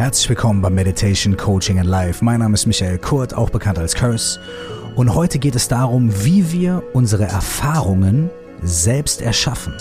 Herzlich willkommen bei Meditation, Coaching and Life. Mein Name ist Michael Kurt, auch bekannt als Curse. Und heute geht es darum, wie wir unsere Erfahrungen selbst erschaffen.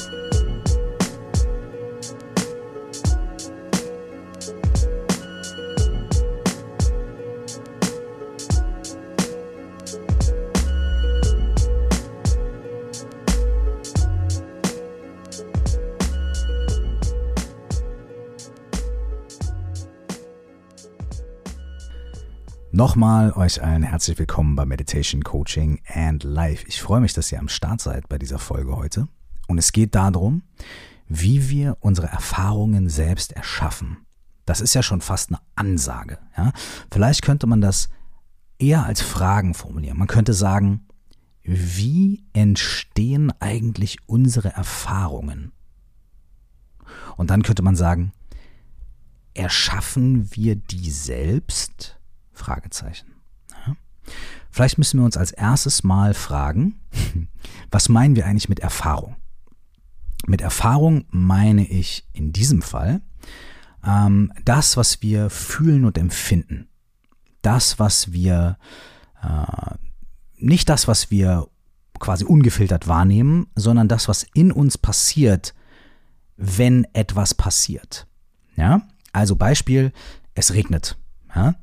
Nochmal euch allen herzlich willkommen bei Meditation, Coaching and Life. Ich freue mich, dass ihr am Start seid bei dieser Folge heute. Und es geht darum, wie wir unsere Erfahrungen selbst erschaffen. Das ist ja schon fast eine Ansage. Ja? Vielleicht könnte man das eher als Fragen formulieren. Man könnte sagen, wie entstehen eigentlich unsere Erfahrungen? Und dann könnte man sagen, erschaffen wir die selbst? Fragezeichen. Ja. Vielleicht müssen wir uns als erstes mal fragen, was meinen wir eigentlich mit Erfahrung? Mit Erfahrung meine ich in diesem Fall ähm, das, was wir fühlen und empfinden. Das, was wir, äh, nicht das, was wir quasi ungefiltert wahrnehmen, sondern das, was in uns passiert, wenn etwas passiert. Ja? Also Beispiel, es regnet. Ja?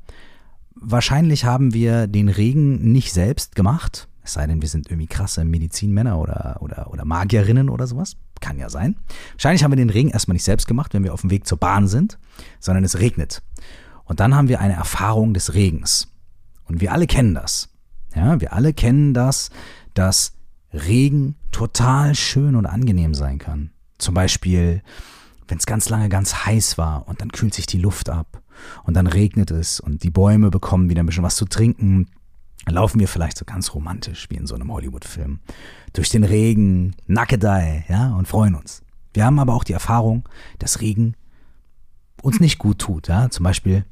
Wahrscheinlich haben wir den Regen nicht selbst gemacht. Es sei denn, wir sind irgendwie krasse Medizinmänner oder, oder, oder Magierinnen oder sowas. Kann ja sein. Wahrscheinlich haben wir den Regen erstmal nicht selbst gemacht, wenn wir auf dem Weg zur Bahn sind, sondern es regnet. Und dann haben wir eine Erfahrung des Regens. Und wir alle kennen das. Ja, wir alle kennen das, dass Regen total schön und angenehm sein kann. Zum Beispiel, wenn es ganz lange ganz heiß war und dann kühlt sich die Luft ab und dann regnet es und die Bäume bekommen wieder ein bisschen was zu trinken, laufen wir vielleicht so ganz romantisch wie in so einem Hollywood-Film durch den Regen, Nackedei, ja, und freuen uns. Wir haben aber auch die Erfahrung, dass Regen uns nicht gut tut, ja, zum Beispiel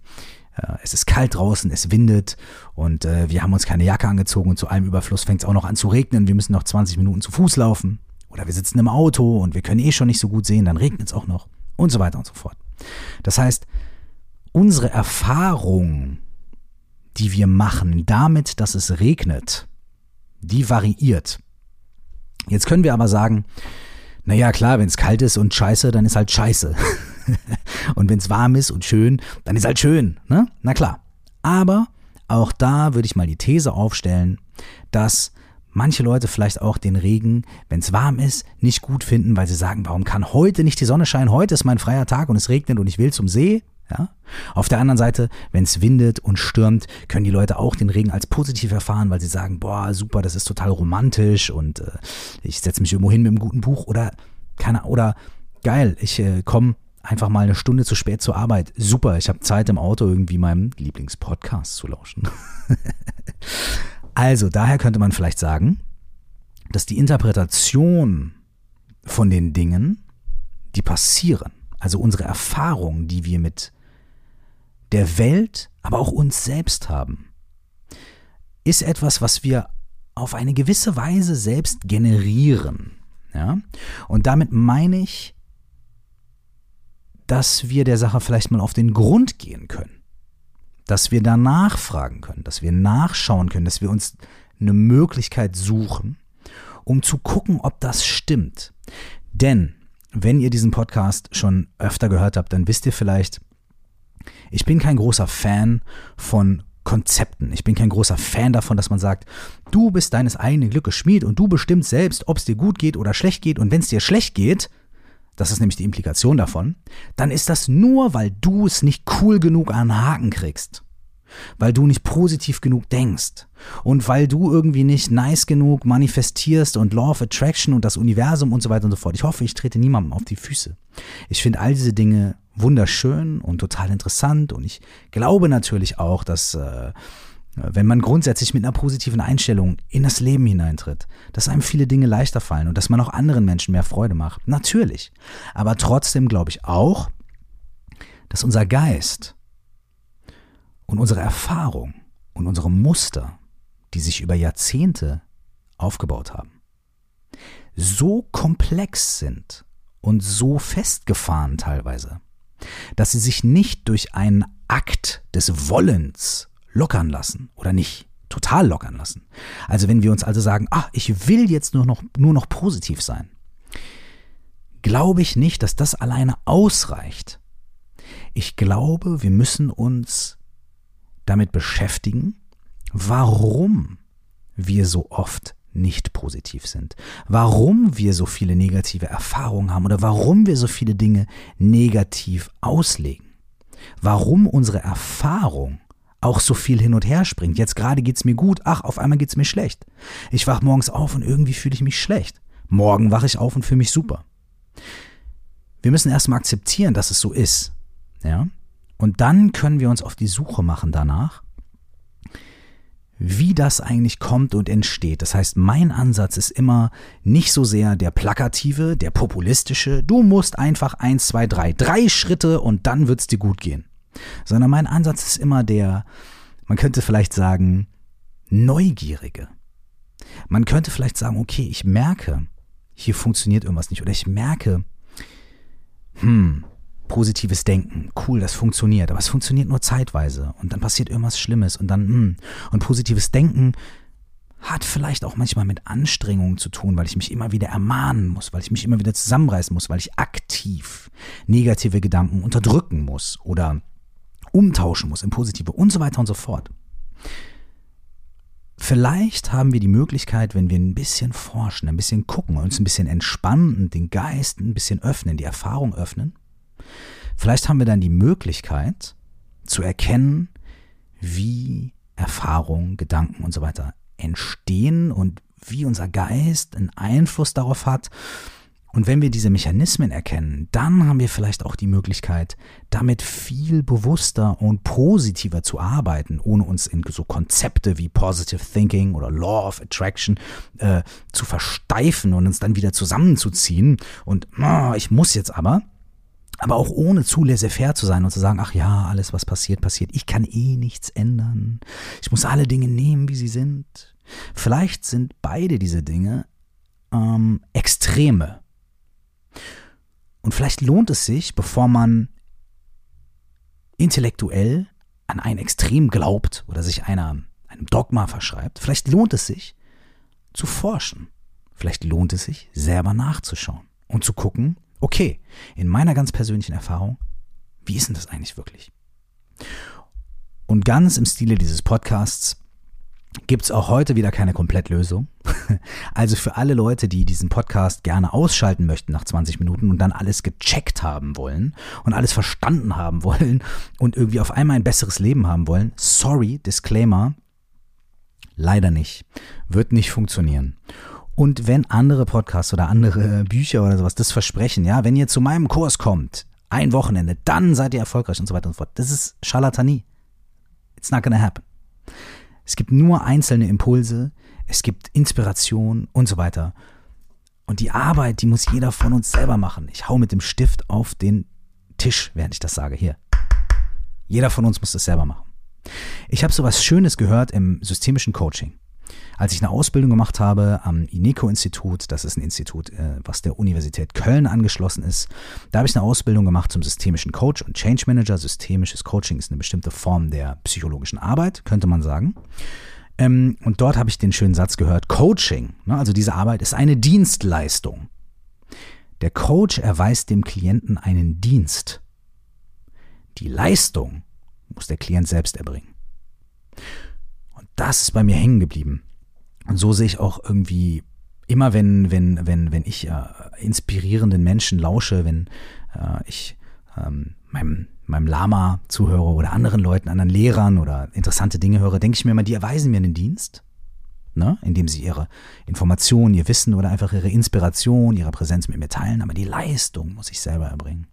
äh, es ist kalt draußen, es windet und äh, wir haben uns keine Jacke angezogen und zu allem Überfluss fängt es auch noch an zu regnen. Wir müssen noch 20 Minuten zu Fuß laufen oder wir sitzen im Auto und wir können eh schon nicht so gut sehen, dann regnet es auch noch und so weiter und so fort. Das heißt, unsere Erfahrung, die wir machen damit, dass es regnet, die variiert. Jetzt können wir aber sagen, naja, klar, wenn es kalt ist und scheiße, dann ist halt scheiße. und wenn es warm ist und schön, dann ist halt schön. Ne? Na klar. Aber auch da würde ich mal die These aufstellen, dass manche Leute vielleicht auch den Regen, wenn es warm ist, nicht gut finden, weil sie sagen, warum kann heute nicht die Sonne scheinen? Heute ist mein freier Tag und es regnet und ich will zum See. Ja? Auf der anderen Seite, wenn es windet und stürmt, können die Leute auch den Regen als positiv erfahren, weil sie sagen, boah, super, das ist total romantisch und äh, ich setze mich irgendwo hin mit einem guten Buch oder keine oder geil, ich äh, komme einfach mal eine Stunde zu spät zur Arbeit. Super, ich habe Zeit im Auto irgendwie meinem Lieblingspodcast zu lauschen. also, daher könnte man vielleicht sagen, dass die Interpretation von den Dingen, die passieren, also unsere Erfahrungen, die wir mit der Welt, aber auch uns selbst haben, ist etwas, was wir auf eine gewisse Weise selbst generieren. Ja? Und damit meine ich, dass wir der Sache vielleicht mal auf den Grund gehen können. Dass wir danach fragen können, dass wir nachschauen können, dass wir uns eine Möglichkeit suchen, um zu gucken, ob das stimmt. Denn wenn ihr diesen Podcast schon öfter gehört habt, dann wisst ihr vielleicht, ich bin kein großer Fan von Konzepten. Ich bin kein großer Fan davon, dass man sagt, du bist deines eigenen Glückes Schmied und du bestimmst selbst, ob es dir gut geht oder schlecht geht. Und wenn es dir schlecht geht, das ist nämlich die Implikation davon, dann ist das nur, weil du es nicht cool genug an den Haken kriegst weil du nicht positiv genug denkst und weil du irgendwie nicht nice genug manifestierst und Law of Attraction und das Universum und so weiter und so fort. Ich hoffe, ich trete niemandem auf die Füße. Ich finde all diese Dinge wunderschön und total interessant und ich glaube natürlich auch, dass äh, wenn man grundsätzlich mit einer positiven Einstellung in das Leben hineintritt, dass einem viele Dinge leichter fallen und dass man auch anderen Menschen mehr Freude macht. Natürlich. Aber trotzdem glaube ich auch, dass unser Geist und unsere Erfahrung und unsere Muster, die sich über Jahrzehnte aufgebaut haben, so komplex sind und so festgefahren teilweise, dass sie sich nicht durch einen Akt des Wollens lockern lassen oder nicht total lockern lassen. Also wenn wir uns also sagen, ah, ich will jetzt nur noch, nur noch positiv sein, glaube ich nicht, dass das alleine ausreicht. Ich glaube, wir müssen uns damit beschäftigen, warum wir so oft nicht positiv sind, warum wir so viele negative Erfahrungen haben oder warum wir so viele Dinge negativ auslegen, warum unsere Erfahrung auch so viel hin und her springt. Jetzt gerade geht es mir gut, ach, auf einmal geht es mir schlecht. Ich wach morgens auf und irgendwie fühle ich mich schlecht. Morgen wache ich auf und fühle mich super. Wir müssen erstmal akzeptieren, dass es so ist. Ja? Und dann können wir uns auf die Suche machen danach, wie das eigentlich kommt und entsteht. Das heißt, mein Ansatz ist immer nicht so sehr der plakative, der populistische, du musst einfach eins, zwei, drei, drei Schritte und dann wird es dir gut gehen. Sondern mein Ansatz ist immer der, man könnte vielleicht sagen, neugierige. Man könnte vielleicht sagen, okay, ich merke, hier funktioniert irgendwas nicht oder ich merke, hm, positives Denken, cool, das funktioniert, aber es funktioniert nur zeitweise. Und dann passiert irgendwas Schlimmes und dann, hm, und positives Denken hat vielleicht auch manchmal mit Anstrengungen zu tun, weil ich mich immer wieder ermahnen muss, weil ich mich immer wieder zusammenreißen muss, weil ich aktiv negative Gedanken unterdrücken muss oder umtauschen muss in positive und so weiter und so fort. Vielleicht haben wir die Möglichkeit, wenn wir ein bisschen forschen, ein bisschen gucken, uns ein bisschen entspannen, den Geist ein bisschen öffnen, die Erfahrung öffnen, Vielleicht haben wir dann die Möglichkeit zu erkennen, wie Erfahrungen, Gedanken und so weiter entstehen und wie unser Geist einen Einfluss darauf hat. Und wenn wir diese Mechanismen erkennen, dann haben wir vielleicht auch die Möglichkeit, damit viel bewusster und positiver zu arbeiten, ohne uns in so Konzepte wie Positive Thinking oder Law of Attraction äh, zu versteifen und uns dann wieder zusammenzuziehen. Und oh, ich muss jetzt aber, aber auch ohne zu laissez-faire zu sein und zu sagen, ach ja, alles, was passiert, passiert. Ich kann eh nichts ändern. Ich muss alle Dinge nehmen, wie sie sind. Vielleicht sind beide diese Dinge ähm, Extreme. Und vielleicht lohnt es sich, bevor man intellektuell an ein Extrem glaubt oder sich einer, einem Dogma verschreibt, vielleicht lohnt es sich zu forschen. Vielleicht lohnt es sich, selber nachzuschauen und zu gucken, okay, in meiner ganz persönlichen Erfahrung, wie ist denn das eigentlich wirklich? Und ganz im Stile dieses Podcasts gibt es auch heute wieder keine Komplettlösung. Also für alle Leute, die diesen Podcast gerne ausschalten möchten nach 20 Minuten und dann alles gecheckt haben wollen und alles verstanden haben wollen und irgendwie auf einmal ein besseres Leben haben wollen, sorry, Disclaimer, leider nicht. Wird nicht funktionieren. Und wenn andere Podcasts oder andere Bücher oder sowas das versprechen, ja, wenn ihr zu meinem Kurs kommt, ein Wochenende, dann seid ihr erfolgreich und so weiter und so fort. Das ist Charlatanie. It's not gonna happen. Es gibt nur einzelne Impulse, es gibt Inspiration und so weiter. Und die Arbeit, die muss jeder von uns selber machen. Ich hau mit dem Stift auf den Tisch, während ich das sage. Hier. Jeder von uns muss das selber machen. Ich habe sowas Schönes gehört im systemischen Coaching. Als ich eine Ausbildung gemacht habe am INECO-Institut, das ist ein Institut, äh, was der Universität Köln angeschlossen ist, da habe ich eine Ausbildung gemacht zum systemischen Coach und Change Manager. Systemisches Coaching ist eine bestimmte Form der psychologischen Arbeit, könnte man sagen. Ähm, und dort habe ich den schönen Satz gehört, Coaching, ne, also diese Arbeit ist eine Dienstleistung. Der Coach erweist dem Klienten einen Dienst. Die Leistung muss der Klient selbst erbringen. Das ist bei mir hängen geblieben. Und so sehe ich auch irgendwie immer, wenn, wenn, wenn, wenn ich äh, inspirierenden Menschen lausche, wenn äh, ich ähm, meinem, meinem Lama zuhöre oder anderen Leuten, anderen Lehrern oder interessante Dinge höre, denke ich mir immer, die erweisen mir einen Dienst, ne? indem sie ihre Informationen, ihr Wissen oder einfach ihre Inspiration, ihre Präsenz mit mir teilen, aber die Leistung muss ich selber erbringen.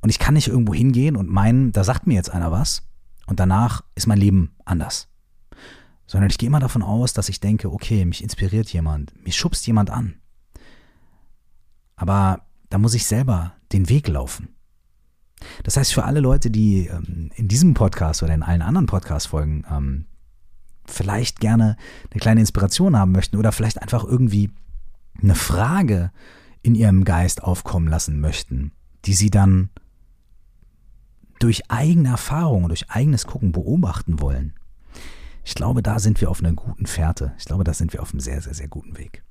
Und ich kann nicht irgendwo hingehen und meinen, da sagt mir jetzt einer was und danach ist mein Leben anders sondern ich gehe immer davon aus, dass ich denke, okay, mich inspiriert jemand, mich schubst jemand an. Aber da muss ich selber den Weg laufen. Das heißt, für alle Leute, die ähm, in diesem Podcast oder in allen anderen Podcast-Folgen ähm, vielleicht gerne eine kleine Inspiration haben möchten oder vielleicht einfach irgendwie eine Frage in ihrem Geist aufkommen lassen möchten, die sie dann durch eigene Erfahrung und durch eigenes Gucken beobachten wollen. Ich glaube, da sind wir auf einer guten Fährte. Ich glaube, da sind wir auf einem sehr, sehr, sehr guten Weg.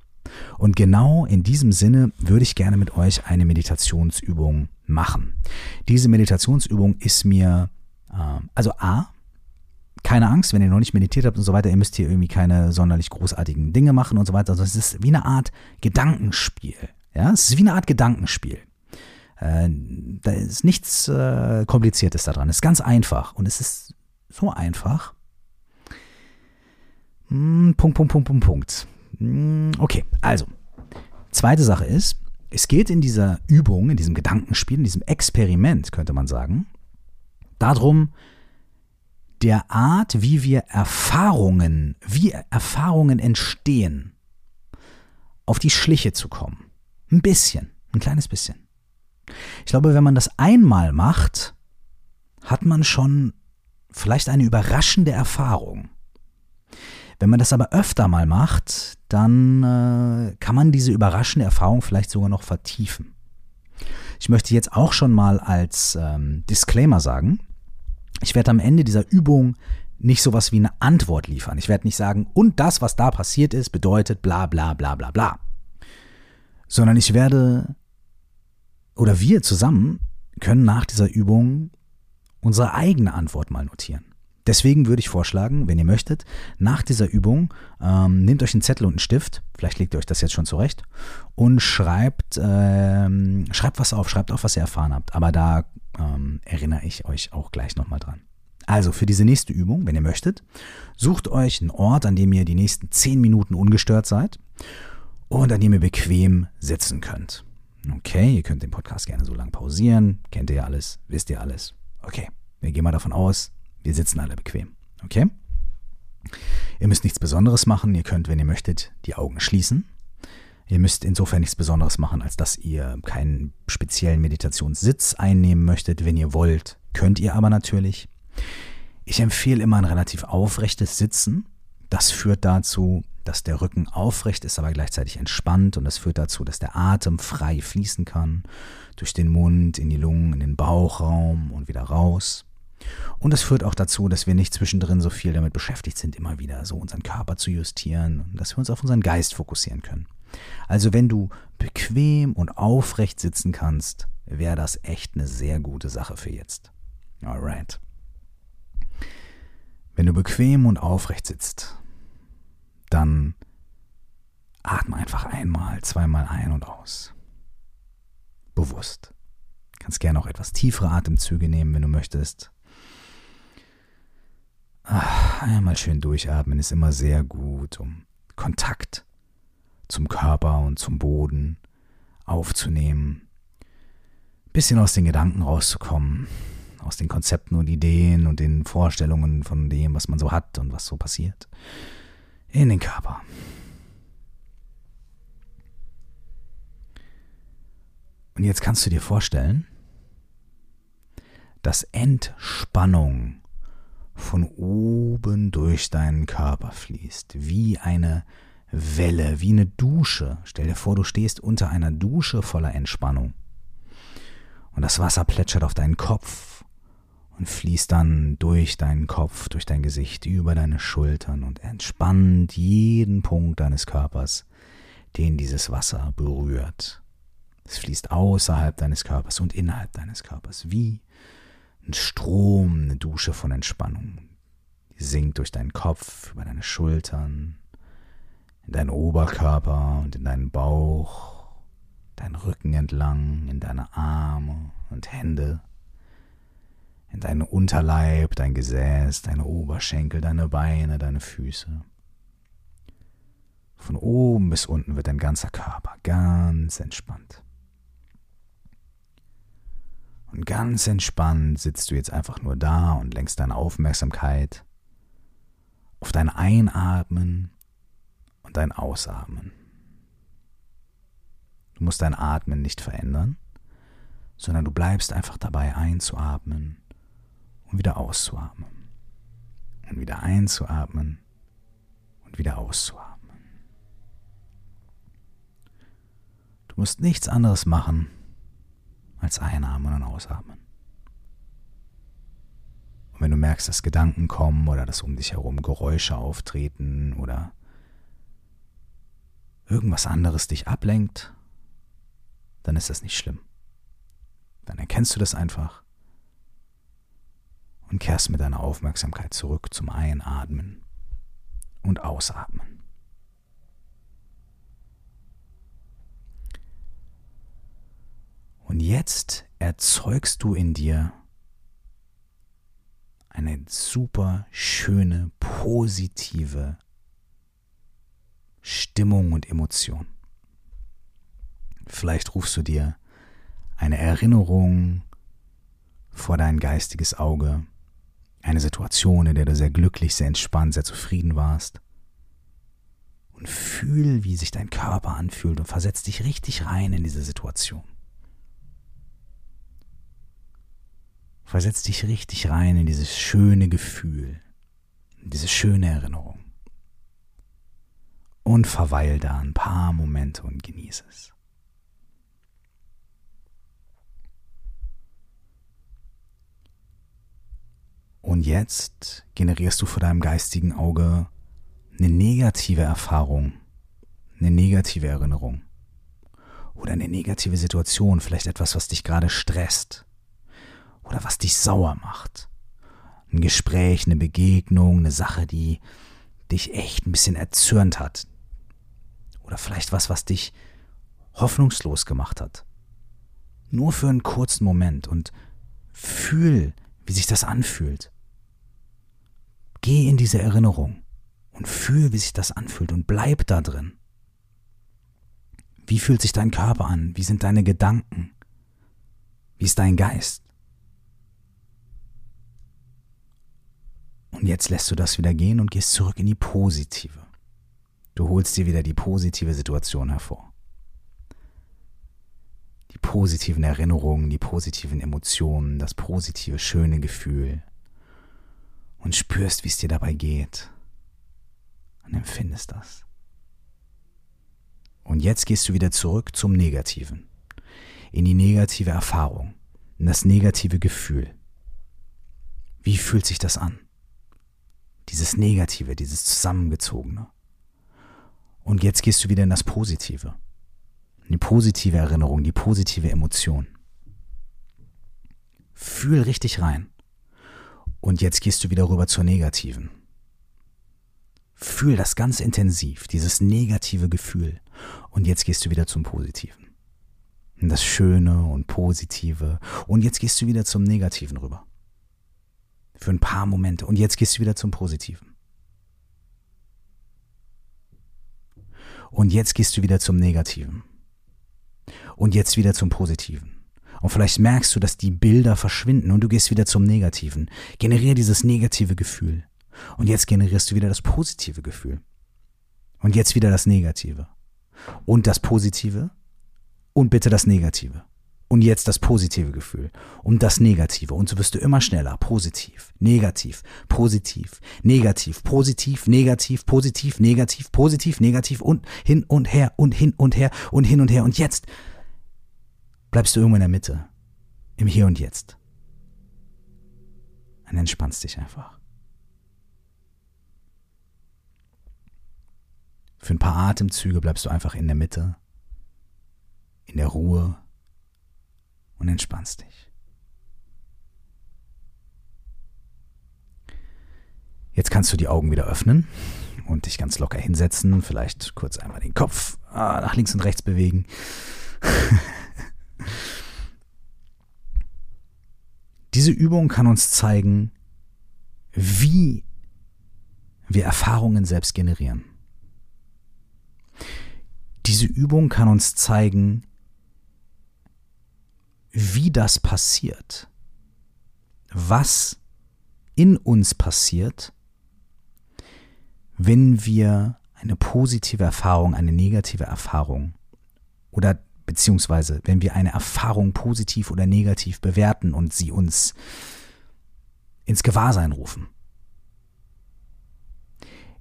Und genau in diesem Sinne würde ich gerne mit euch eine Meditationsübung machen. Diese Meditationsübung ist mir, äh, also A, keine Angst, wenn ihr noch nicht meditiert habt und so weiter, ihr müsst hier irgendwie keine sonderlich großartigen Dinge machen und so weiter. Also es ist wie eine Art Gedankenspiel. Ja, es ist wie eine Art Gedankenspiel. Äh, da ist nichts äh, Kompliziertes daran. Es ist ganz einfach und es ist so einfach. Hm, Punkt, Punkt, Punkt, Punkt, Punkt. Hm, okay, also. Zweite Sache ist, es geht in dieser Übung, in diesem Gedankenspiel, in diesem Experiment, könnte man sagen, darum, der Art, wie wir Erfahrungen, wie Erfahrungen entstehen, auf die Schliche zu kommen. Ein bisschen, ein kleines bisschen. Ich glaube, wenn man das einmal macht, hat man schon vielleicht eine überraschende Erfahrung. Wenn man das aber öfter mal macht, dann äh, kann man diese überraschende Erfahrung vielleicht sogar noch vertiefen. Ich möchte jetzt auch schon mal als ähm, Disclaimer sagen, ich werde am Ende dieser Übung nicht sowas wie eine Antwort liefern. Ich werde nicht sagen, und das, was da passiert ist, bedeutet bla bla bla bla bla. Sondern ich werde, oder wir zusammen können nach dieser Übung unsere eigene Antwort mal notieren. Deswegen würde ich vorschlagen, wenn ihr möchtet, nach dieser Übung ähm, nehmt euch einen Zettel und einen Stift, vielleicht legt ihr euch das jetzt schon zurecht, und schreibt, ähm, schreibt was auf, schreibt auf, was ihr erfahren habt. Aber da ähm, erinnere ich euch auch gleich nochmal dran. Also für diese nächste Übung, wenn ihr möchtet, sucht euch einen Ort, an dem ihr die nächsten 10 Minuten ungestört seid und an dem ihr bequem sitzen könnt. Okay, ihr könnt den Podcast gerne so lange pausieren. Kennt ihr ja alles, wisst ihr alles. Okay, wir gehen mal davon aus, wir sitzen alle bequem. Okay? Ihr müsst nichts Besonderes machen. Ihr könnt, wenn ihr möchtet, die Augen schließen. Ihr müsst insofern nichts Besonderes machen, als dass ihr keinen speziellen Meditationssitz einnehmen möchtet. Wenn ihr wollt, könnt ihr aber natürlich. Ich empfehle immer ein relativ aufrechtes Sitzen. Das führt dazu, dass der Rücken aufrecht ist, aber gleichzeitig entspannt und das führt dazu, dass der Atem frei fließen kann, durch den Mund, in die Lungen, in den Bauchraum und wieder raus. Und das führt auch dazu, dass wir nicht zwischendrin so viel damit beschäftigt sind, immer wieder so unseren Körper zu justieren und dass wir uns auf unseren Geist fokussieren können. Also wenn du bequem und aufrecht sitzen kannst, wäre das echt eine sehr gute Sache für jetzt. Alright. Wenn du bequem und aufrecht sitzt, dann atme einfach einmal, zweimal ein und aus. Bewusst. Du kannst gerne auch etwas tiefere Atemzüge nehmen, wenn du möchtest. Ach, einmal schön durchatmen ist immer sehr gut, um Kontakt zum Körper und zum Boden aufzunehmen. Bisschen aus den Gedanken rauszukommen, aus den Konzepten und Ideen und den Vorstellungen von dem, was man so hat und was so passiert. In den Körper. Und jetzt kannst du dir vorstellen, dass Entspannung von oben durch deinen Körper fließt, wie eine Welle, wie eine Dusche. Stell dir vor, du stehst unter einer Dusche voller Entspannung. Und das Wasser plätschert auf deinen Kopf und fließt dann durch deinen Kopf, durch dein Gesicht, über deine Schultern und entspannt jeden Punkt deines Körpers, den dieses Wasser berührt. Es fließt außerhalb deines Körpers und innerhalb deines Körpers, wie ein Strom, eine Dusche von Entspannung. Die sinkt durch deinen Kopf, über deine Schultern, in deinen Oberkörper und in deinen Bauch, deinen Rücken entlang, in deine Arme und Hände, in deinen Unterleib, dein Gesäß, deine Oberschenkel, deine Beine, deine Füße. Von oben bis unten wird dein ganzer Körper ganz entspannt. Und ganz entspannt sitzt du jetzt einfach nur da und lenkst deine Aufmerksamkeit auf dein Einatmen und dein Ausatmen. Du musst dein Atmen nicht verändern, sondern du bleibst einfach dabei einzuatmen und wieder auszuatmen. Und wieder einzuatmen und wieder auszuatmen. Du musst nichts anderes machen, als Einatmen und Ausatmen. Und wenn du merkst, dass Gedanken kommen oder dass um dich herum Geräusche auftreten oder irgendwas anderes dich ablenkt, dann ist das nicht schlimm. Dann erkennst du das einfach und kehrst mit deiner Aufmerksamkeit zurück zum Einatmen und Ausatmen. Und jetzt erzeugst du in dir eine super schöne, positive Stimmung und Emotion. Vielleicht rufst du dir eine Erinnerung vor dein geistiges Auge, eine Situation, in der du sehr glücklich, sehr entspannt, sehr zufrieden warst. Und fühl, wie sich dein Körper anfühlt und versetz dich richtig rein in diese Situation. Versetz dich richtig rein in dieses schöne Gefühl, in diese schöne Erinnerung. Und verweil da ein paar Momente und genieße es. Und jetzt generierst du vor deinem geistigen Auge eine negative Erfahrung, eine negative Erinnerung oder eine negative Situation, vielleicht etwas, was dich gerade stresst oder was dich sauer macht. Ein Gespräch, eine Begegnung, eine Sache, die dich echt ein bisschen erzürnt hat. Oder vielleicht was, was dich hoffnungslos gemacht hat. Nur für einen kurzen Moment und fühl, wie sich das anfühlt. Geh in diese Erinnerung und fühl, wie sich das anfühlt und bleib da drin. Wie fühlt sich dein Körper an? Wie sind deine Gedanken? Wie ist dein Geist? Und jetzt lässt du das wieder gehen und gehst zurück in die positive. Du holst dir wieder die positive Situation hervor. Die positiven Erinnerungen, die positiven Emotionen, das positive, schöne Gefühl. Und spürst, wie es dir dabei geht. Und empfindest das. Und jetzt gehst du wieder zurück zum Negativen. In die negative Erfahrung. In das negative Gefühl. Wie fühlt sich das an? Dieses Negative, dieses Zusammengezogene. Und jetzt gehst du wieder in das Positive. Die positive Erinnerung, die positive Emotion. Fühl richtig rein. Und jetzt gehst du wieder rüber zur negativen. Fühl das ganz intensiv, dieses negative Gefühl. Und jetzt gehst du wieder zum Positiven. Das Schöne und Positive. Und jetzt gehst du wieder zum Negativen rüber. Für ein paar Momente. Und jetzt gehst du wieder zum Positiven. Und jetzt gehst du wieder zum Negativen. Und jetzt wieder zum Positiven. Und vielleicht merkst du, dass die Bilder verschwinden und du gehst wieder zum Negativen. Generiere dieses negative Gefühl. Und jetzt generierst du wieder das positive Gefühl. Und jetzt wieder das Negative. Und das Positive. Und bitte das Negative und jetzt das positive Gefühl und das negative und so wirst du immer schneller positiv, negativ, positiv, negativ, positiv, negativ, positiv, negativ, positiv, negativ und hin und her und hin und her und hin und her und jetzt bleibst du irgendwo in der Mitte, im Hier und Jetzt. Und entspannst dich einfach. Für ein paar Atemzüge bleibst du einfach in der Mitte, in der Ruhe, und entspannst dich. Jetzt kannst du die Augen wieder öffnen und dich ganz locker hinsetzen, vielleicht kurz einmal den Kopf ah, nach links und rechts bewegen. Diese Übung kann uns zeigen, wie wir Erfahrungen selbst generieren. Diese Übung kann uns zeigen, wie das passiert, was in uns passiert, wenn wir eine positive Erfahrung, eine negative Erfahrung oder beziehungsweise wenn wir eine Erfahrung positiv oder negativ bewerten und sie uns ins Gewahrsein rufen.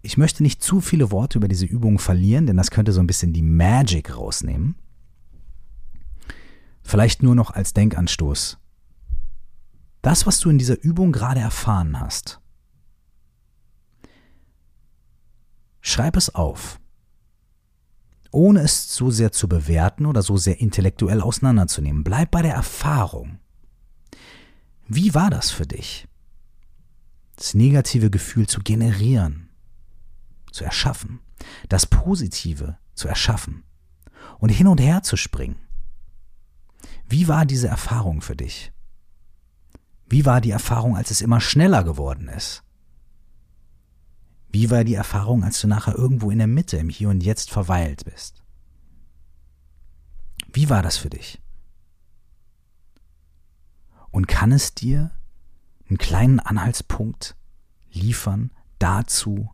Ich möchte nicht zu viele Worte über diese Übung verlieren, denn das könnte so ein bisschen die Magic rausnehmen. Vielleicht nur noch als Denkanstoß. Das, was du in dieser Übung gerade erfahren hast, schreib es auf, ohne es so sehr zu bewerten oder so sehr intellektuell auseinanderzunehmen. Bleib bei der Erfahrung. Wie war das für dich? Das negative Gefühl zu generieren, zu erschaffen, das Positive zu erschaffen und hin und her zu springen. Wie war diese Erfahrung für dich? Wie war die Erfahrung, als es immer schneller geworden ist? Wie war die Erfahrung, als du nachher irgendwo in der Mitte, im Hier und Jetzt verweilt bist? Wie war das für dich? Und kann es dir einen kleinen Anhaltspunkt liefern dazu,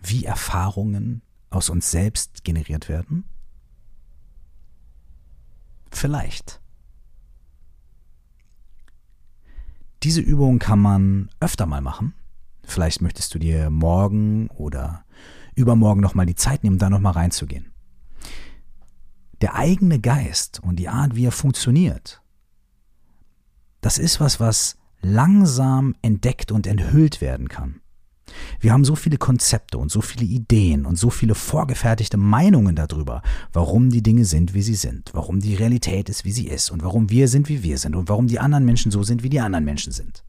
wie Erfahrungen aus uns selbst generiert werden? Vielleicht. Diese Übung kann man öfter mal machen. Vielleicht möchtest du dir morgen oder übermorgen nochmal die Zeit nehmen, da nochmal reinzugehen. Der eigene Geist und die Art, wie er funktioniert, das ist was, was langsam entdeckt und enthüllt werden kann. Wir haben so viele Konzepte und so viele Ideen und so viele vorgefertigte Meinungen darüber, warum die Dinge sind, wie sie sind, warum die Realität ist, wie sie ist und warum wir sind, wie wir sind und warum die anderen Menschen so sind, wie die anderen Menschen sind.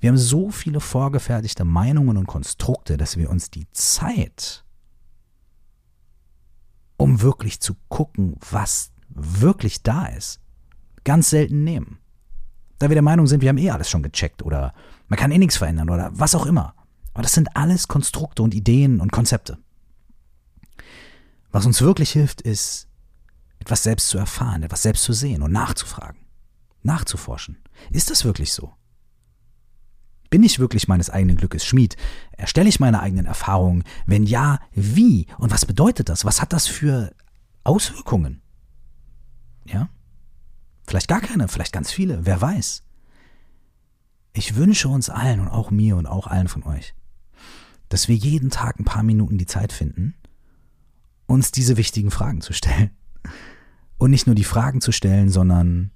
Wir haben so viele vorgefertigte Meinungen und Konstrukte, dass wir uns die Zeit, um wirklich zu gucken, was wirklich da ist, ganz selten nehmen. Da wir der Meinung sind, wir haben eh alles schon gecheckt oder man kann eh nichts verändern oder was auch immer. Aber das sind alles Konstrukte und Ideen und Konzepte. Was uns wirklich hilft, ist, etwas selbst zu erfahren, etwas selbst zu sehen und nachzufragen, nachzuforschen. Ist das wirklich so? Bin ich wirklich meines eigenen Glückes Schmied? Erstelle ich meine eigenen Erfahrungen? Wenn ja, wie? Und was bedeutet das? Was hat das für Auswirkungen? Ja? Vielleicht gar keine, vielleicht ganz viele, wer weiß. Ich wünsche uns allen und auch mir und auch allen von euch, dass wir jeden Tag ein paar Minuten die Zeit finden, uns diese wichtigen Fragen zu stellen. Und nicht nur die Fragen zu stellen, sondern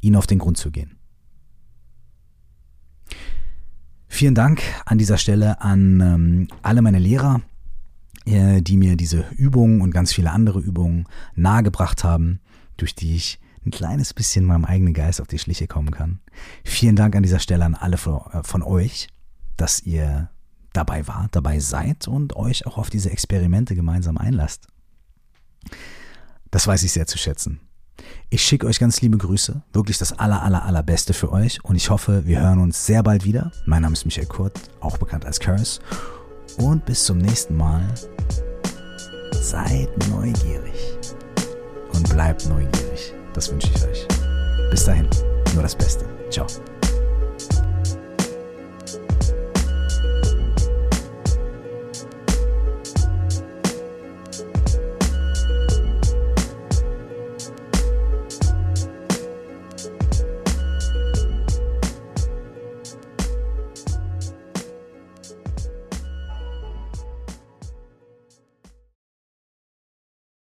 ihnen auf den Grund zu gehen. Vielen Dank an dieser Stelle an ähm, alle meine Lehrer, äh, die mir diese Übungen und ganz viele andere Übungen nahegebracht haben, durch die ich ein kleines bisschen meinem eigenen Geist auf die Schliche kommen kann. Vielen Dank an dieser Stelle an alle von, äh, von euch, dass ihr dabei wart, dabei seid und euch auch auf diese Experimente gemeinsam einlasst. Das weiß ich sehr zu schätzen. Ich schicke euch ganz liebe Grüße, wirklich das aller, aller, allerbeste für euch und ich hoffe, wir hören uns sehr bald wieder. Mein Name ist Michael Kurt, auch bekannt als Curse und bis zum nächsten Mal. Seid neugierig und bleibt neugierig. Das wünsche ich euch. Bis dahin, nur das Beste. Ciao.